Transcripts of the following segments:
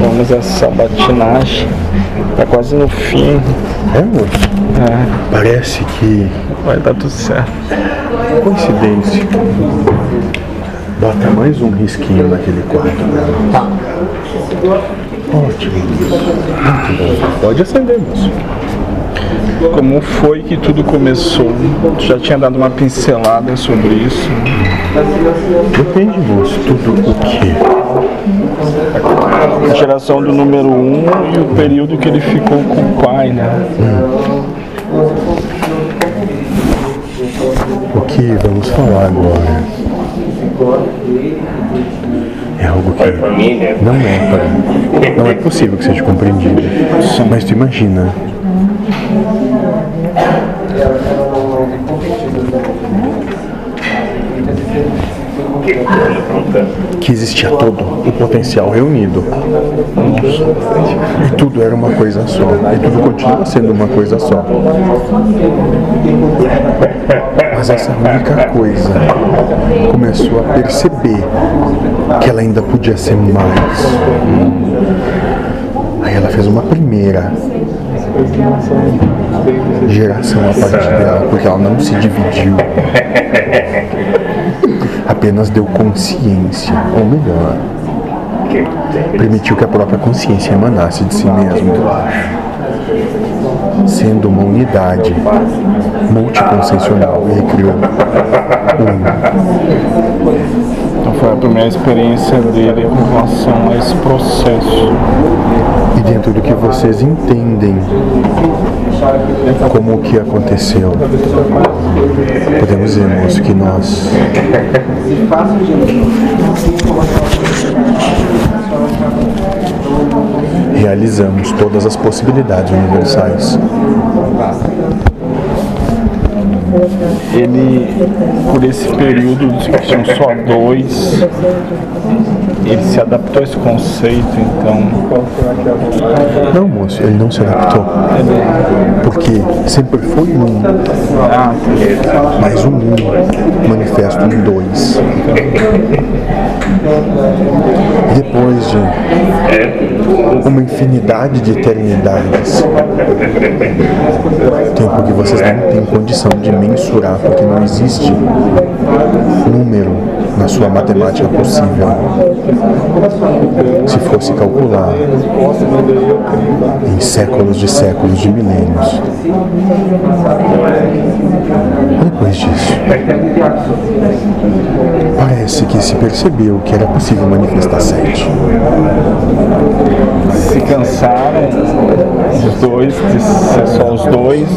Vamos essa sabatinagem. Tá quase no fim. É, moço? É, Parece que vai dar tudo certo. coincidência. Bota mais um risquinho naquele quadro. Tá. Ótimo. Muito bom. Pode acender, moço. Como foi que tudo começou? Tu já tinha dado uma pincelada sobre isso. Depende, moço. Tudo o quê? A geração do número um e o período que ele ficou com o pai, né? O que vamos falar agora é algo que não é para, não é possível que seja compreendido. Mas tu imagina que existia todo o potencial reunido e tudo era uma coisa só e tudo continua sendo uma coisa só. Mas essa única coisa começou a perceber que ela ainda podia ser mais. Aí ela fez uma primeira geração a partir dela, porque ela não se dividiu. Apenas deu consciência, ou melhor, permitiu que a própria consciência emanasse de si mesma, sendo uma unidade multiconscensional e criou um. Então foi a primeira experiência dele com relação a esse processo. E dentro do que vocês entendem como o que aconteceu, podemos dizer, moço, que nós realizamos todas as possibilidades universais. Ele, por esse período tinham só dois, ele se adaptou a esse conceito, então. Não, moço, ele não se adaptou. Porque sempre foi um, mas um um manifesto em dois. Depois de uma infinidade de eternidades, tempo que vocês não têm condição de mensurar, porque não existe número na sua matemática possível. Se fosse calcular em séculos de séculos de milênios. Depois disso, parece que se percebeu que era possível manifestar sete. se cansaram os dois, de ser só os dois,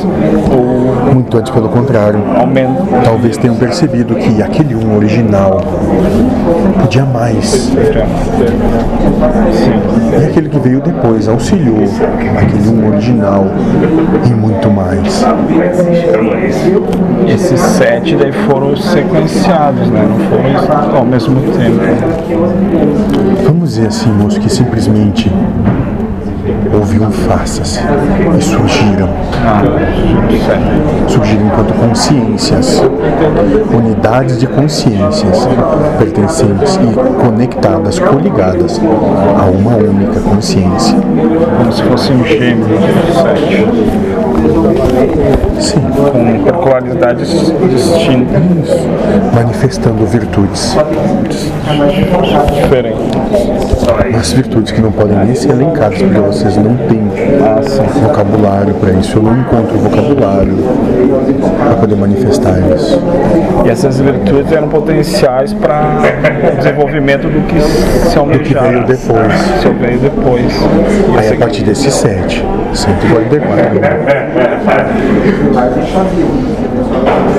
ou Muito antes, pelo contrário, aumenta. talvez tenham percebido que aquele um original podia mais. E aquele que veio depois auxiliou aquele um original e muito mais. Esses sete daí foram sequenciados, né? Não foram ao mesmo tempo. Vamos dizer assim, moço, que simplesmente houve um faça-se e surgiram. Surgiram enquanto consciências, unidades de consciências pertencentes e conectadas, coligadas a uma única consciência. Como se fossem gêmeos, sete. Sim, Com particularidades distintas, manifestando virtudes, diferentes. Mas virtudes que não podem nem ser elencadas, porque vocês não têm vocabulário para isso. Eu não encontro vocabulário para poder manifestar isso. E essas virtudes eram potenciais para o desenvolvimento do que se almejava. veio depois. Se veio depois. E Aí a partir desses sete, 144,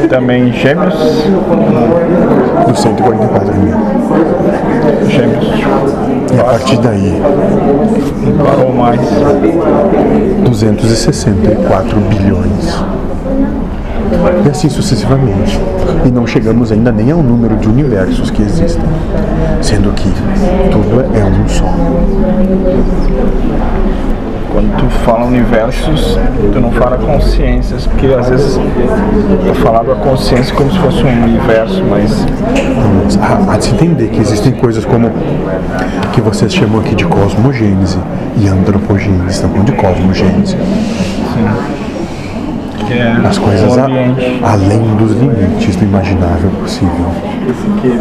também gêmeos, dos 144 mil. gêmeos E a partir daí, ou mais. 264 bilhões. E assim sucessivamente. E não chegamos ainda nem ao número de universos que existem, sendo que tudo é um só. Quando tu fala universos, tu não fala consciências, porque às vezes eu falava consciência como se fosse um universo, mas Há, há de se entender que existem coisas como que vocês chamam aqui de cosmogênese e antropogênese, tá bom? De cosmogênese. é As coisas a- além dos limites do imaginável possível.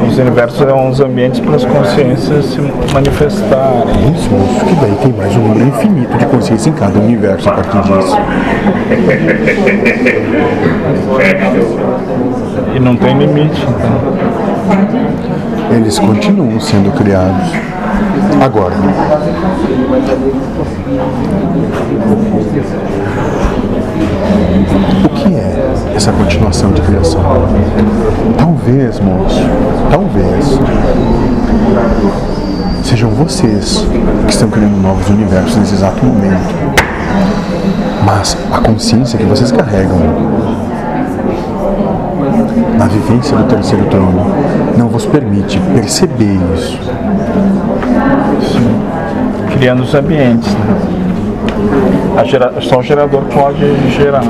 Os universos são os ambientes para as consciências se manifestarem. Isso, moço, que daí tem mais um número infinito de consciência em cada universo a partir disso. E não tem limite. Então. Eles continuam sendo criados. Agora, o que é essa continuação de criação? Talvez, moço, talvez sejam vocês que estão criando novos universos nesse exato momento. Mas a consciência que vocês carregam na vivência do terceiro trono não vos permite perceber isso. Criando os ambientes. Né? Gera- Só o gerador pode gerar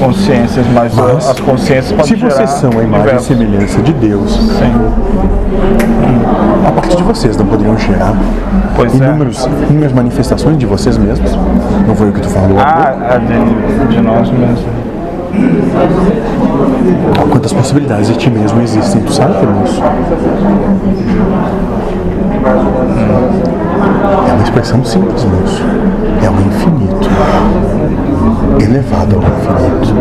consciências, mas, Mas, as consciências podem Se vocês são a imagem e semelhança de Deus, Sim. a partir de vocês não poderiam gerar Pois é. inúmeros, inúmeras manifestações de vocês mesmos? Não foi o que tu falou? Ah, a de, de nós mesmos. Quantas possibilidades de ti mesmo existem, tu sabe, moço? É uma expressão simples, moço. É o infinito. Elevado ao infinito.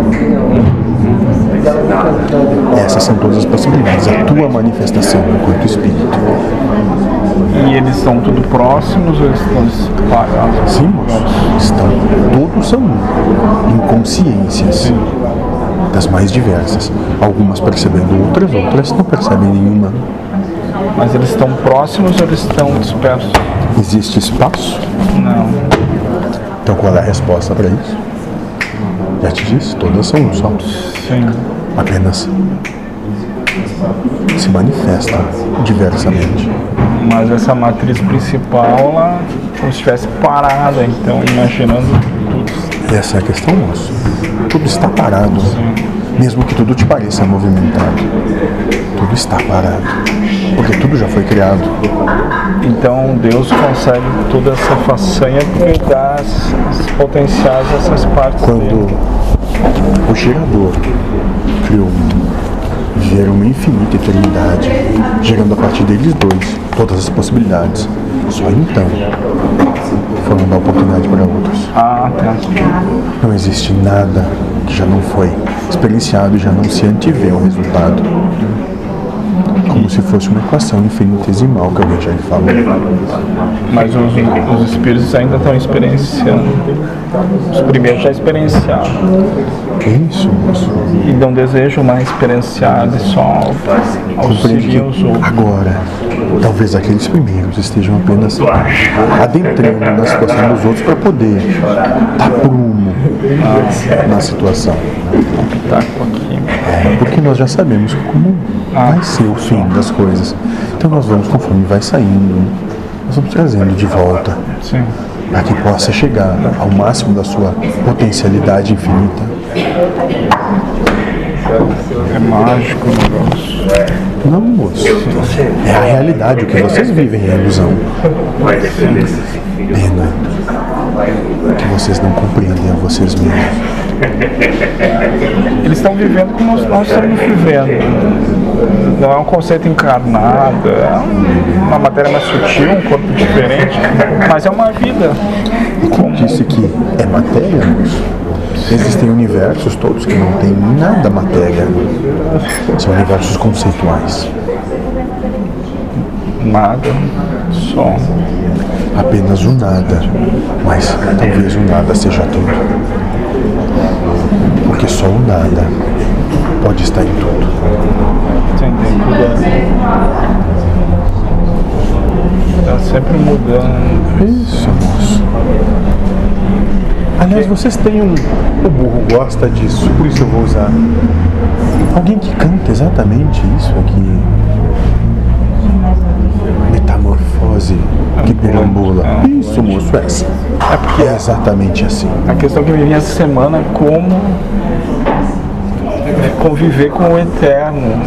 Essas são todas as possibilidades. A tua manifestação enquanto espírito. E eles são tudo próximos ou eles estão separados? Sim, moço. Estão, todos são um, em consciências das mais diversas. Algumas percebendo outras, outras não percebem nenhuma. Mas eles estão próximos ou eles estão dispersos? Existe espaço? Não. Então qual é a resposta para isso? Já te disse, todas são um só. Sim. Apenas se manifestam diversamente. Mas essa matriz principal, ela como se estivesse parada, então imaginando tudo. Essa é a questão, moço. Tudo está parado. Mesmo que tudo te pareça movimentado. Tudo está parado. Porque tudo já foi criado. Então Deus consegue toda essa façanha porque dá as, as potenciais a essas partes Quando dele. o gerador criou o mundo, gera uma infinita eternidade, gerando a partir deles dois todas as possibilidades. Só então foram dar oportunidade para outros. Ah, tá. Não existe nada que já não foi experienciado e já não se antevê o resultado. Como se fosse uma equação infinitesimal que alguém já lhe falou. Mas os, os espíritos ainda estão experienciando. Os primeiros já experienciaram. Isso, moço. E não desejam mais experienciar e só auxiliam os que outros. agora, talvez aqueles primeiros estejam apenas adentrando na situação dos outros para poder dar prumo na situação. Tá aqui. Porque nós já sabemos como vai ser o fim das coisas. Então nós vamos, conforme vai saindo, nós vamos trazendo de volta para que possa chegar ao máximo da sua potencialidade infinita. É mágico o negócio. Não, moço. É a realidade. O que vocês vivem é ilusão. Pena que vocês não compreendem a vocês mesmos. Eles estão vivendo como nós estamos vivendo. Não é um conceito encarnado, é uma matéria mais sutil, um corpo diferente, mas é uma vida. Quem disse que é matéria? Existem universos todos que não têm nada matéria. São universos conceituais. Nada, só. Apenas o nada. Mas talvez o nada seja tudo. Porque só o nada pode estar em tudo. Entendeu? Tudo é. Tá sempre mudando. Isso, moço. Aliás, vocês têm um. O burro gosta disso, por isso eu vou usar. Alguém que canta exatamente isso aqui. Metamorfose que perambula. Isso, moço, é assim. É porque é exatamente assim. A questão que me vinha essa semana é como é conviver com o eterno.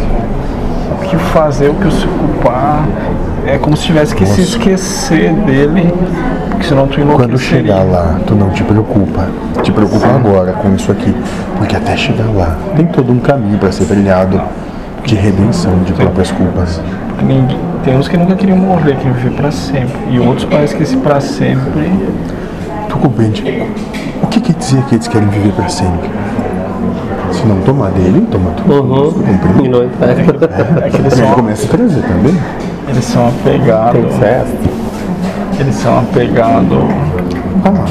O que fazer, o que se ocupar. É como se tivesse que se esquecer dele, porque senão tu Quando chegar lá, tu não te preocupa. Te preocupa agora com isso aqui. Porque até chegar lá, tem todo um caminho para ser trilhado de redenção de próprias culpas. Ninguém- tem uns que nunca queriam morrer, queriam viver pra sempre. E outros parece que esse pra sempre. Tu compreende? O que quer dizer que eles querem viver para sempre? Se não tomar dele, toma tudo. Uhum. E não impacta. É que eles Ele são, começa a trazer também. eles são apegados. Tem festa. Eles são apegados. Ah,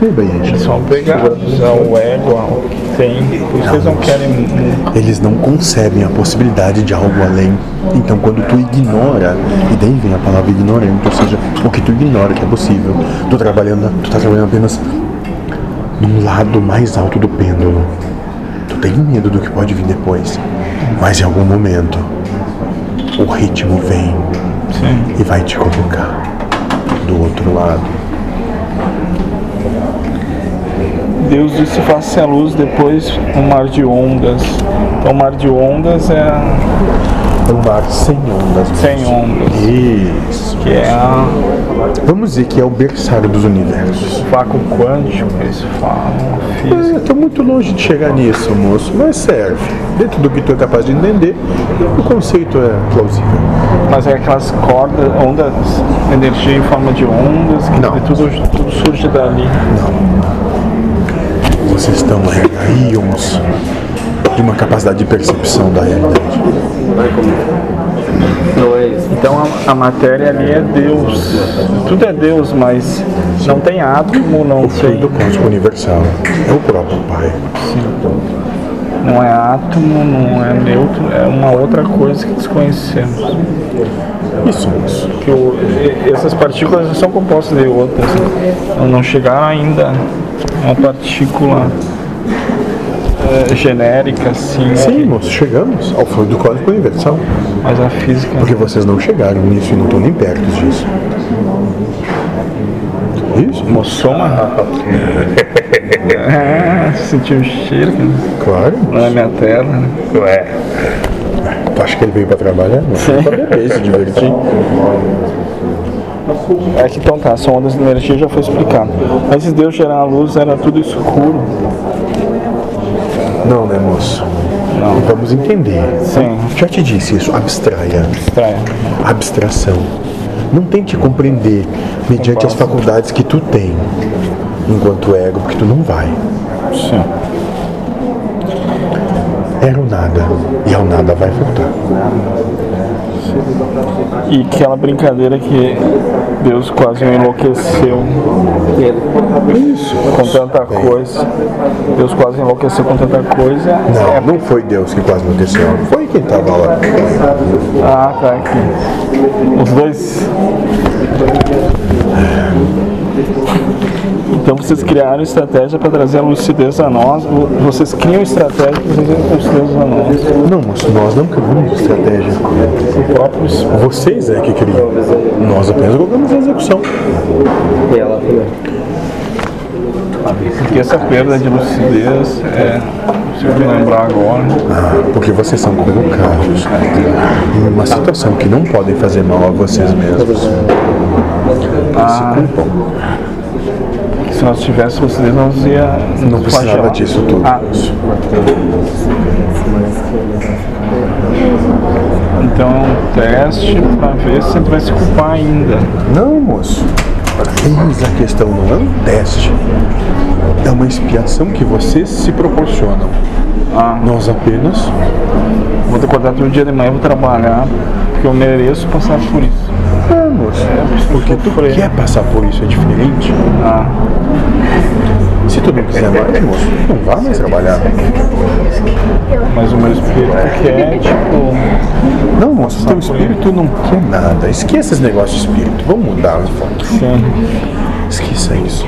meu bem, gente. Eles são apegados ao ego, ao que tem. Eles não querem. Eles não concebem a possibilidade de algo além. Então, quando tu ignora, e daí vem a palavra ignorante, ou seja, o que tu ignora que é possível, tu trabalhando, tu tá trabalhando apenas num lado mais alto do pêndulo. Tu tem medo do que pode vir depois, mas em algum momento o ritmo vem Sim. e vai te colocar do outro lado. Deus disse faça a luz, depois um mar de ondas. Então, o mar de ondas é Um mar sem ondas. sem ondas, Isso. que é a Vamos dizer que é o berçário dos universos. vácuo quântico, eles falam, física. Estou muito longe de chegar nisso, moço, mas serve. Dentro do que tu é capaz de entender, o conceito é plausível. Mas é aquelas cordas, ondas, energia em forma de ondas, que Não. tudo, tudo surge dali. Vocês estão a íons de uma capacidade de percepção da realidade. Não é isso. Então a, a matéria ali é Deus. Tudo é Deus, mas não tem átomo, não O tem. cósmico universal é o próprio Pai. Não é átomo, não é neutro, é uma outra coisa que desconhecemos. Isso, moço. Que o- essas partículas são compostas de outras. Não- Não chegaram ainda a uma partícula eh, genérica assim, Sim, moço, chegamos ao fluido cósmico universal. mas a física Porque vocês não chegaram nisso e não estão nem perto disso. Isso? moçoma. É, sentiu um cheiro, cara. Claro. não é minha terra. né? Ué. Tu acha que ele veio pra trabalhar? Não, veio pra beber, se divertir. É que então tá, são ondas de energia já foi explicado. Antes de Deus gerar a luz era tudo escuro. Não, né, moço? Não. Vamos entender. Sim, Já te disse isso, abstraia. estranho. Abstração. Não tente compreender mediante as faculdades que tu tem enquanto ego, porque tu não vai. Sim. Era o nada, e ao nada vai voltar. E aquela brincadeira que Deus quase me enlouqueceu com tanta coisa. Deus quase enlouqueceu com tanta coisa. Não, não foi Deus que quase aconteceu. Foi quem tava lá. Ah, tá aqui. Os dois. Então vocês criaram estratégia para trazer a lucidez a nós. Vocês criam estratégia para trazer a lucidez a nós. Não, moço, nós não criamos estratégia. O próprio espírito. Vocês é que criam. Nós apenas colocamos em execução. E ela. Porque essa perda de lucidez é. Se eu me lembrar agora. Ah, porque vocês são colocados em uma situação que não podem fazer mal a vocês mesmos. Se culpam. Se nós tivéssemos lucidez, nós ia. Não precisava disso tudo. Ah, então é um teste para ver se ele vai se culpar ainda. Não, moço. Eis a questão, não é um teste. É uma expiação que vocês se proporcionam. Ah, Nós apenas. vou acordar todo dia de manhã, vou trabalhar, porque eu mereço passar por isso. É. Porque tu quer passar por isso, é diferente. Ah, Se tu não quiser mais, moço, não vá mais trabalhar. mas o meu espírito quer, tipo, Não, moço, teu espírito não quer nada. Esqueça esse negócio de espírito. Vamos mudar o enfoque. sim. Esqueça isso.